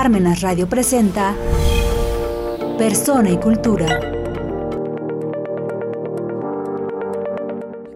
Parmenas Radio presenta Persona y Cultura.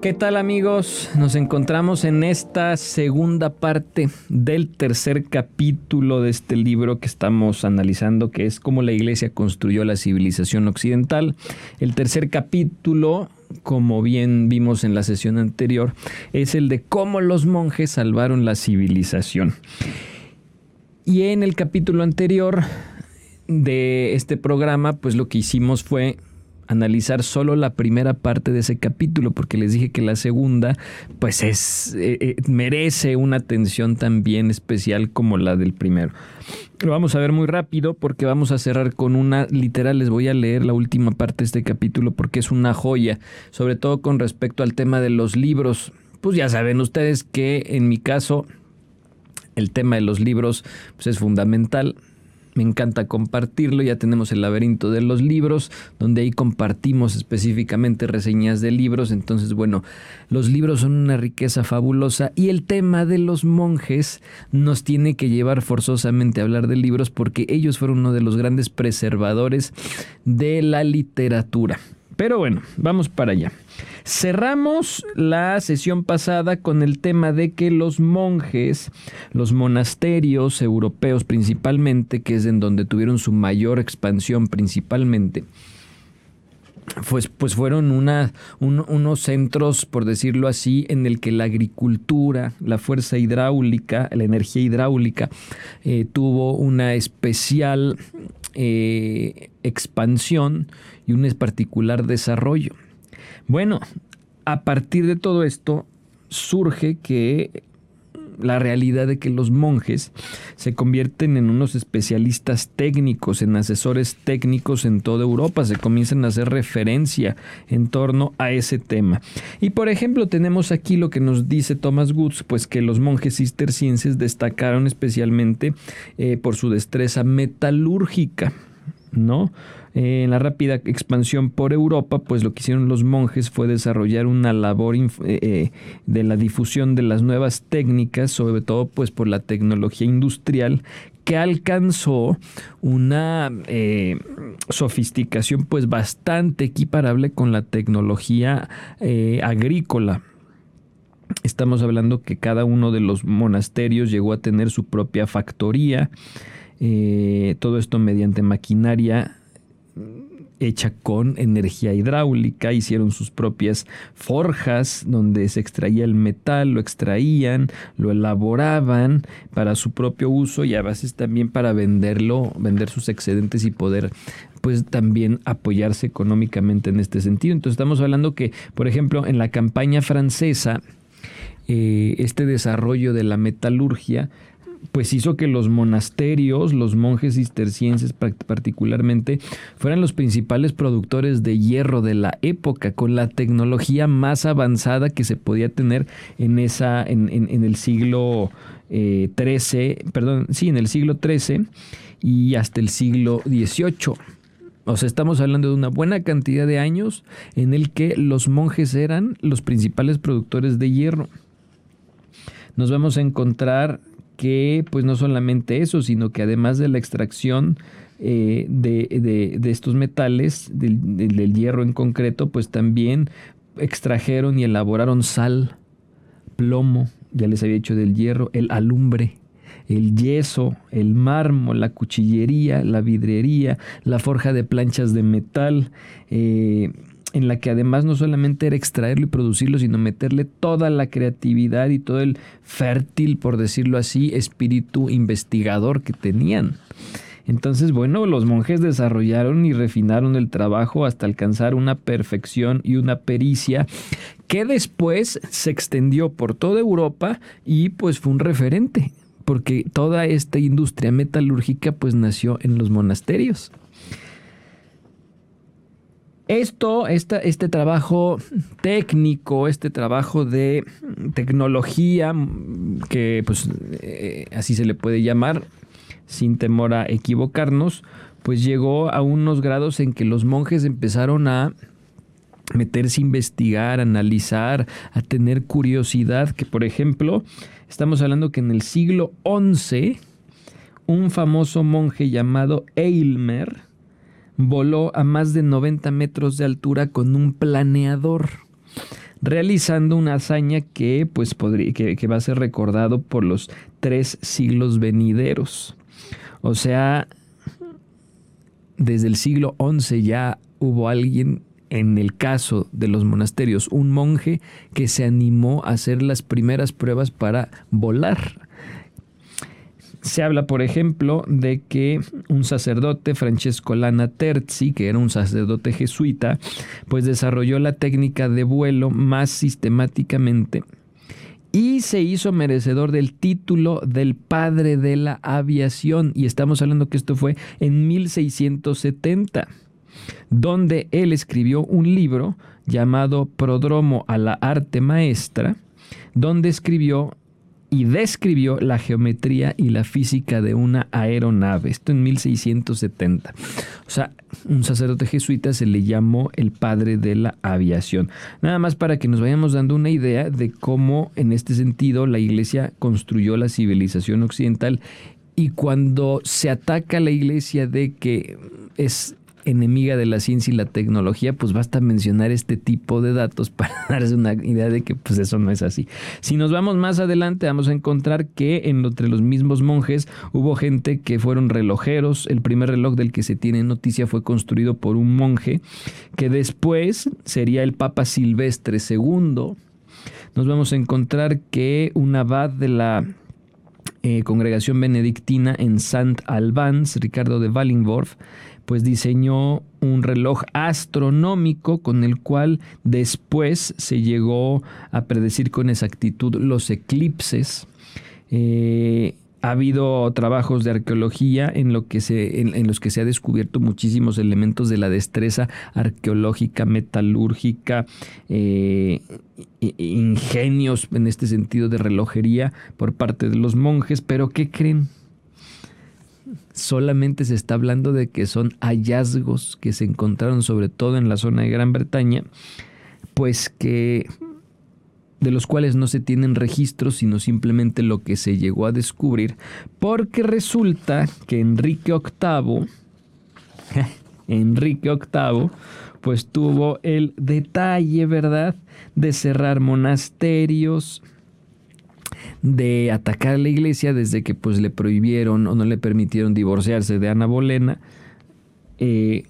¿Qué tal amigos? Nos encontramos en esta segunda parte del tercer capítulo de este libro que estamos analizando, que es cómo la iglesia construyó la civilización occidental. El tercer capítulo como bien vimos en la sesión anterior, es el de cómo los monjes salvaron la civilización. Y en el capítulo anterior de este programa, pues lo que hicimos fue analizar solo la primera parte de ese capítulo, porque les dije que la segunda, pues es, eh, eh, merece una atención también especial como la del primero. Lo vamos a ver muy rápido porque vamos a cerrar con una, literal, les voy a leer la última parte de este capítulo porque es una joya, sobre todo con respecto al tema de los libros. Pues ya saben ustedes que en mi caso el tema de los libros pues es fundamental me encanta compartirlo. Ya tenemos el laberinto de los libros, donde ahí compartimos específicamente reseñas de libros. Entonces, bueno, los libros son una riqueza fabulosa y el tema de los monjes nos tiene que llevar forzosamente a hablar de libros porque ellos fueron uno de los grandes preservadores de la literatura. Pero bueno, vamos para allá. Cerramos la sesión pasada con el tema de que los monjes, los monasterios europeos principalmente, que es en donde tuvieron su mayor expansión principalmente, pues, pues fueron unos centros, por decirlo así, en el que la agricultura, la fuerza hidráulica, la energía hidráulica, eh, tuvo una especial eh, expansión y un particular desarrollo. Bueno, a partir de todo esto surge que la realidad de que los monjes se convierten en unos especialistas técnicos, en asesores técnicos en toda Europa, se comienzan a hacer referencia en torno a ese tema. Y por ejemplo, tenemos aquí lo que nos dice Thomas Woods, pues que los monjes cistercienses destacaron especialmente eh, por su destreza metalúrgica. ¿No? Eh, en la rápida expansión por Europa, pues lo que hicieron los monjes fue desarrollar una labor eh, eh, de la difusión de las nuevas técnicas, sobre todo pues por la tecnología industrial que alcanzó una sofisticación pues bastante equiparable con la tecnología agrícola. Estamos hablando que cada uno de los monasterios llegó a tener su propia factoría, eh, todo esto mediante maquinaria hecha con energía hidráulica, hicieron sus propias forjas donde se extraía el metal, lo extraían, lo elaboraban para su propio uso y a veces también para venderlo, vender sus excedentes y poder pues también apoyarse económicamente en este sentido. Entonces estamos hablando que, por ejemplo, en la campaña francesa, eh, este desarrollo de la metalurgia pues hizo que los monasterios, los monjes cistercienses particularmente, fueran los principales productores de hierro de la época, con la tecnología más avanzada que se podía tener en esa, en, el siglo XIII, eh, perdón, sí, en el siglo XIII y hasta el siglo XVIII. O sea, estamos hablando de una buena cantidad de años en el que los monjes eran los principales productores de hierro. Nos vamos a encontrar que pues no solamente eso, sino que además de la extracción eh, de, estos metales, del, hierro en concreto, pues también extrajeron y elaboraron sal, plomo, ya les había dicho del hierro, el alumbre, el yeso, el mármol, la cuchillería, la vidriería, la forja de planchas de metal, eh, en la que además no solamente era extraerlo y producirlo, sino meterle toda la creatividad y todo el fértil, por decirlo así, espíritu investigador que tenían. Entonces, bueno, los monjes desarrollaron y refinaron el trabajo hasta alcanzar una perfección y una pericia que después se extendió por toda Europa y pues fue un referente, porque toda esta industria metalúrgica pues nació en los monasterios. Esto, este trabajo técnico, este trabajo de tecnología, que pues eh, así se le puede llamar, sin temor a equivocarnos, pues llegó a unos grados en que los monjes empezaron a meterse a investigar, a analizar, a tener curiosidad, que por ejemplo, estamos hablando que en el siglo XI un famoso monje llamado Eilmer voló a más de 90 metros de altura con un planeador, realizando una hazaña que, pues, podría, que, va a ser recordado por los tres siglos venideros. O sea, desde el siglo XI ya hubo alguien en el caso de los monasterios, un monje que se animó a hacer las primeras pruebas para volar. Se habla, por ejemplo, de que un sacerdote, Francesco Lana Terzi, que era un sacerdote jesuita, pues desarrolló la técnica de vuelo más sistemáticamente y se hizo merecedor del título del padre de la aviación. Y estamos hablando que esto fue en 1670 donde él escribió un libro llamado Prodromo a la arte maestra, donde escribió y describió la geometría y la física de una aeronave. Esto en 1670. O sea, un sacerdote jesuita se le llamó el padre de la aviación. Nada más para que nos vayamos dando una idea de cómo en este sentido la iglesia construyó la civilización occidental y cuando se ataca a la iglesia de que es enemiga de la ciencia y la tecnología, pues basta mencionar este tipo de datos para darse una idea de que pues eso no es así. Si nos vamos más adelante, vamos a encontrar que entre los mismos monjes hubo gente que fueron relojeros. El primer reloj del que se tiene noticia fue construido por un monje que después sería el Papa Silvestre II. Nos vamos a encontrar que un abad de la eh, congregación benedictina en Saint Albans, Ricardo de Wallingworth, pues diseñó un reloj astronómico con el cual después se llegó a predecir con exactitud los eclipses. Eh, ha habido trabajos de arqueología en, lo que se, en, los que se ha descubierto muchísimos elementos de la destreza arqueológica, metalúrgica, eh, ingenios en este sentido de relojería por parte de los monjes, pero ¿qué creen? Solamente se está hablando de que son hallazgos que se encontraron sobre todo en la zona de Gran Bretaña, pues que de los cuales no se tienen registros, sino simplemente lo que se llegó a descubrir, porque resulta que Enrique VIII, Enrique VIII, pues tuvo el detalle, ¿verdad?, de cerrar monasterios, de atacar a la iglesia desde que pues le prohibieron o no le permitieron divorciarse de Ana Bolena. Eh,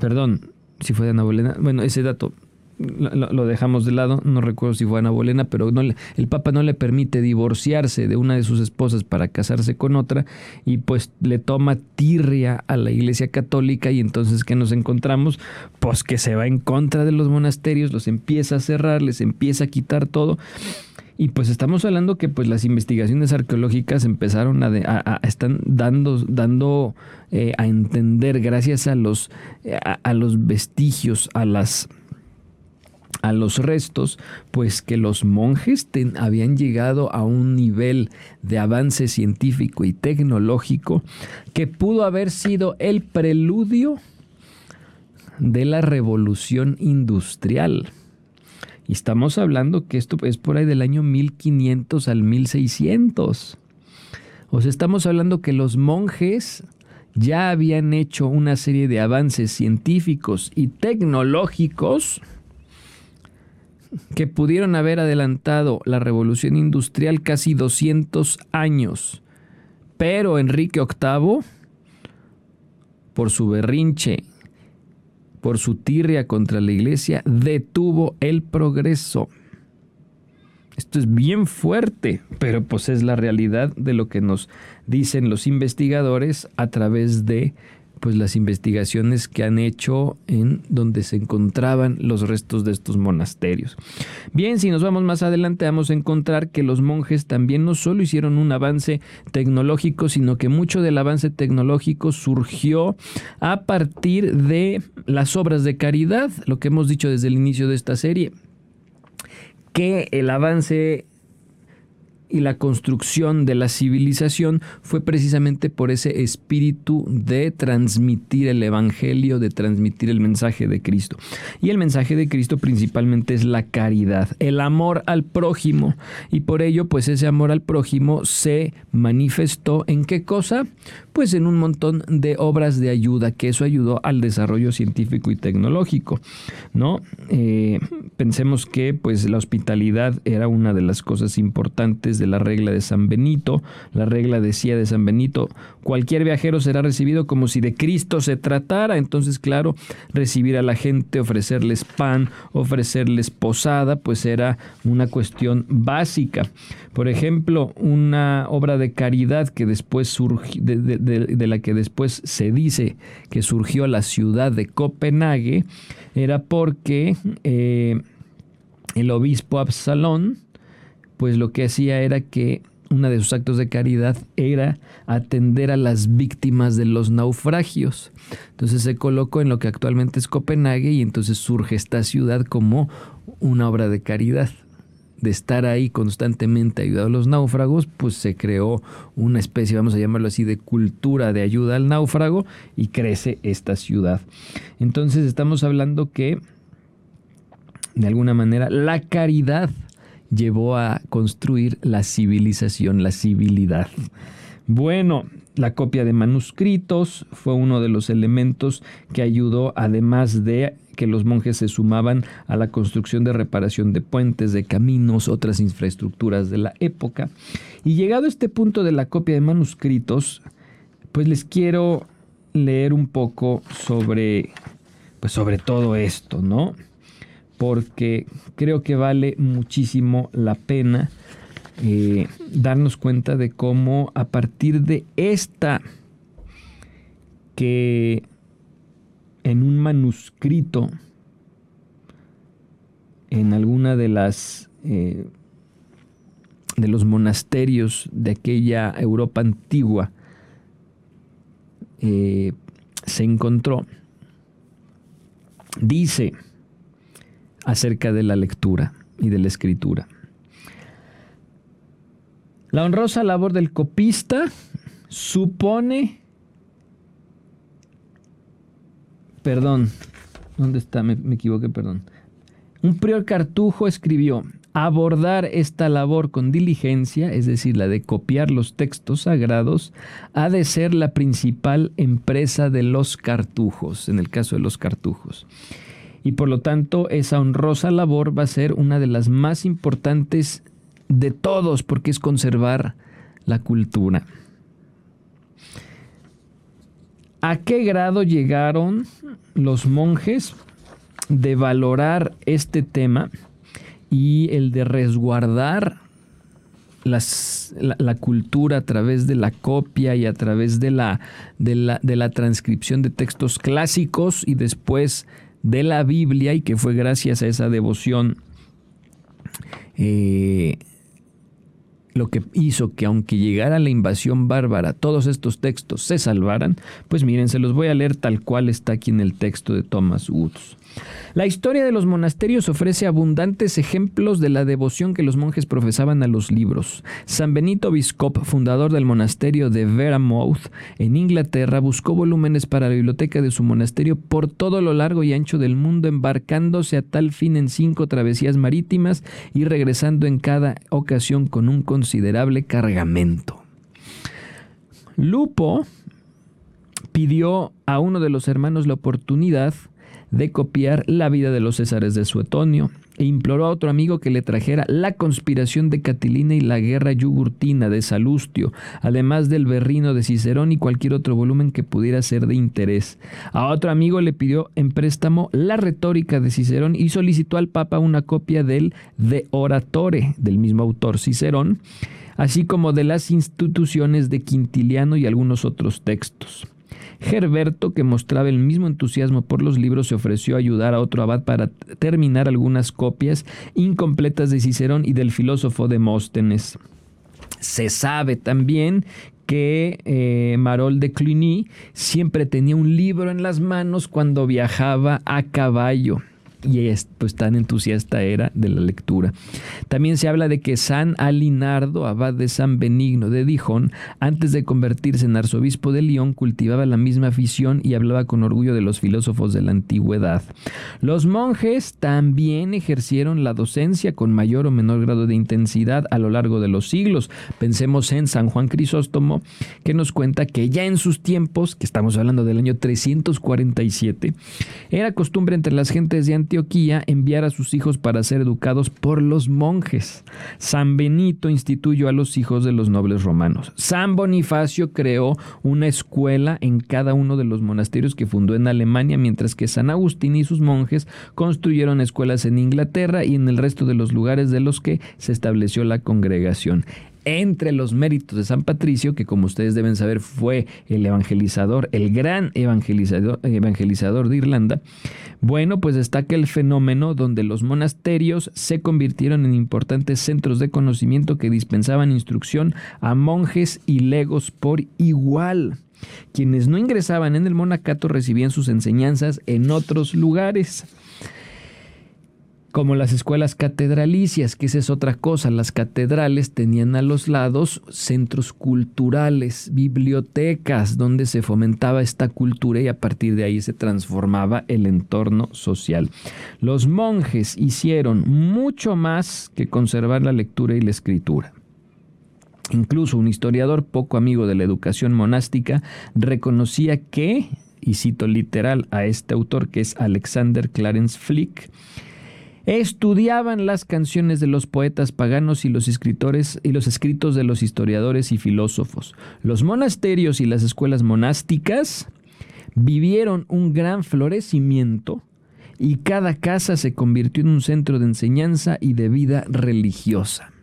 perdón, si fue de Ana Bolena. Bueno, ese dato lo, dejamos de lado, no recuerdo si fue Ana Bolena, pero no el Papa no le permite divorciarse de una de sus esposas para casarse con otra y pues le toma tirria a la Iglesia Católica y entonces ¿qué nos encontramos? Pues que se va en contra de los monasterios, los empieza a cerrar, les empieza a quitar todo y pues estamos hablando que pues las investigaciones arqueológicas empezaron a, están dando, dando eh, a entender gracias a los, a, los vestigios, a las a los restos, pues que los monjes habían llegado a un nivel de avance científico y tecnológico que pudo haber sido el preludio de la revolución industrial. Y estamos hablando que esto es por ahí del año 1500 al 1600. O sea, estamos hablando que los monjes ya habían hecho una serie de avances científicos y tecnológicos que pudieron haber adelantado la revolución industrial casi 200 años. Pero Enrique VIII, por su berrinche por su tirria contra la iglesia, detuvo el progreso. Esto es bien fuerte, pero pues es la realidad de lo que nos dicen los investigadores a través de pues las investigaciones que han hecho en donde se encontraban los restos de estos monasterios. Bien, si nos vamos más adelante vamos a encontrar que los monjes también no solo hicieron un avance tecnológico, sino que mucho del avance tecnológico surgió a partir de las obras de caridad, lo que hemos dicho desde el inicio de esta serie, que el avance y la construcción de la civilización fue precisamente por ese espíritu de transmitir el Evangelio, de transmitir el mensaje de Cristo. Y el mensaje de Cristo principalmente es la caridad, el amor al prójimo. Y por ello, pues ese amor al prójimo se manifestó en qué cosa? Pues en un montón de obras de ayuda, que eso ayudó al desarrollo científico y tecnológico, ¿no? Eh, pensemos que pues la hospitalidad era una de las cosas importantes de la regla de San Benito. La regla decía de San Benito, cualquier viajero será recibido como si de Cristo se tratara. Entonces, claro, recibir a la gente, ofrecerles pan, ofrecerles posada, pues era una cuestión básica. Por ejemplo, una obra de caridad que después surgió, de, la que después se dice que surgió la ciudad de Copenhague, era porque eh, el obispo Absalón, pues lo que hacía era que uno de sus actos de caridad era atender a las víctimas de los naufragios. Entonces se colocó en lo que actualmente es Copenhague y entonces surge esta ciudad como una obra de caridad. De estar ahí constantemente ayudando a los náufragos, pues se creó una especie, vamos a llamarlo así, de cultura de ayuda al náufrago y crece esta ciudad. Entonces estamos hablando que, de alguna manera, la caridad llevó a construir la civilización, la civilidad. Bueno, la copia de manuscritos fue uno de los elementos que ayudó, además de que los monjes se sumaban a la construcción de reparación de puentes, de caminos, otras infraestructuras de la época. Y llegado a este punto de la copia de manuscritos, pues les quiero leer un poco sobre, pues sobre todo esto, ¿no? porque creo que vale muchísimo la pena eh, darnos cuenta de cómo a partir de esta que en un manuscrito en alguna de las eh, de los monasterios de aquella Europa antigua eh, se encontró dice acerca de la lectura y de la escritura. La honrosa labor del copista supone... Perdón, ¿dónde está? Me, equivoqué, perdón. Un prior cartujo escribió, abordar esta labor con diligencia, es decir, la de copiar los textos sagrados, ha de ser la principal empresa de los cartujos, en el caso de los cartujos y por lo tanto esa honrosa labor va a ser una de las más importantes de todos porque es conservar la cultura. ¿A qué grado llegaron los monjes de valorar este tema y el de resguardar la, cultura a través de la copia y a través de la, de la, de la transcripción de textos clásicos y después de la Biblia y que fue gracias a esa devoción eh, lo que hizo que aunque llegara la invasión bárbara, todos estos textos se salvaran, pues miren, se los voy a leer tal cual está aquí en el texto de Thomas Woods. La historia de los monasterios ofrece abundantes ejemplos de la devoción que los monjes profesaban a los libros. San Benito Biscop, fundador del monasterio de Veramouth, en Inglaterra, buscó volúmenes para la biblioteca de su monasterio por todo lo largo y ancho del mundo, embarcándose a tal fin en cinco travesías marítimas y regresando en cada ocasión con un considerable cargamento. Lupo pidió a uno de los hermanos la oportunidad de copiar la vida de los Césares de Suetonio e imploró a otro amigo que le trajera la conspiración de Catilina y la guerra yugurtina de Salustio, además del berrino de Cicerón y cualquier otro volumen que pudiera ser de interés. A otro amigo le pidió en préstamo la retórica de Cicerón y solicitó al Papa una copia del De Oratore, del mismo autor Cicerón, así como de las instituciones de Quintiliano y algunos otros textos. Gerberto, que mostraba el mismo entusiasmo por los libros, se ofreció a ayudar a otro abad para terminar algunas copias incompletas de Cicerón y del filósofo Demóstenes. Se sabe también que eh, Marol de Cluny siempre tenía un libro en las manos cuando viajaba a caballo. Y pues tan entusiasta era de la lectura. También se habla de que San Alinardo, abad de San Benigno de Dijon, antes de convertirse en arzobispo de León, cultivaba la misma afición y hablaba con orgullo de los filósofos de la antigüedad. Los monjes también ejercieron la docencia con mayor o menor grado de intensidad a lo largo de los siglos. Pensemos en San Juan Crisóstomo, que nos cuenta que ya en sus tiempos, que estamos hablando del año 347, era costumbre entre las gentes de Antioquía enviar a sus hijos para ser educados por los monjes. San Benito instituyó a los hijos de los nobles romanos. San Bonifacio creó una escuela en cada uno de los monasterios que fundó en Alemania, mientras que San Agustín y sus monjes construyeron escuelas en Inglaterra y en el resto de los lugares de los que se estableció la congregación entre los méritos de San Patricio, que como ustedes deben saber fue el evangelizador, el gran evangelizador, evangelizador de Irlanda, bueno, pues destaca el fenómeno donde los monasterios se convirtieron en importantes centros de conocimiento que dispensaban instrucción a monjes y legos por igual. Quienes no ingresaban en el monacato recibían sus enseñanzas en otros lugares como las escuelas catedralicias, que esa es otra cosa. Las catedrales tenían a los lados centros culturales, bibliotecas, donde se fomentaba esta cultura y a partir de ahí se transformaba el entorno social. Los monjes hicieron mucho más que conservar la lectura y la escritura. Incluso un historiador poco amigo de la educación monástica reconocía que, y cito literal a este autor que es Alexander Clarence Flick, estudiaban las canciones de los poetas paganos y los escritores y los escritos de los historiadores y filósofos. Los monasterios y las escuelas monásticas vivieron un gran florecimiento y cada casa se convirtió en un centro de enseñanza y de vida religiosa.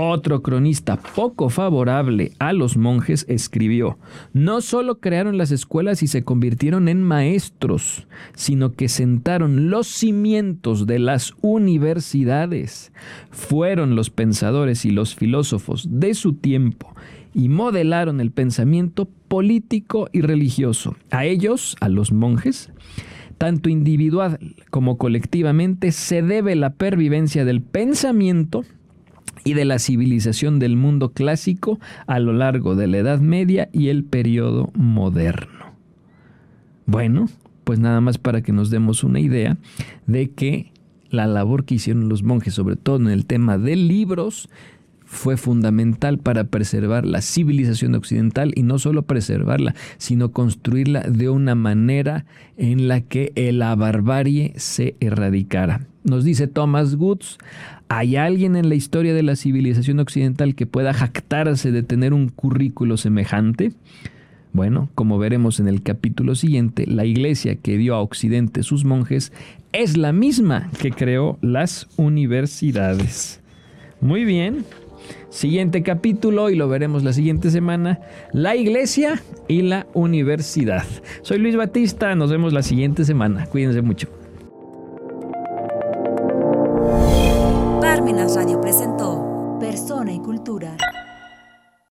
Otro cronista poco favorable a los monjes escribió, no solo crearon las escuelas y se convirtieron en maestros, sino que sentaron los cimientos de las universidades. Fueron los pensadores y los filósofos de su tiempo y modelaron el pensamiento político y religioso. A ellos, a los monjes, tanto individual como colectivamente, se debe la pervivencia del pensamiento, y de la civilización del mundo clásico a lo largo de la Edad Media y el periodo moderno. Bueno, pues nada más para que nos demos una idea de que la labor que hicieron los monjes, sobre todo en el tema de libros, fue fundamental para preservar la civilización occidental y no solo preservarla, sino construirla de una manera en la que la barbarie se erradicara. Nos dice Thomas Goods, ¿hay alguien en la historia de la civilización occidental que pueda jactarse de tener un currículo semejante? Bueno, como veremos en el capítulo siguiente, la iglesia que dio a Occidente sus monjes es la misma que creó las universidades. Muy bien. Siguiente capítulo y lo veremos la siguiente semana, la iglesia y la universidad. Soy Luis Batista, nos vemos la siguiente semana. Cuídense mucho.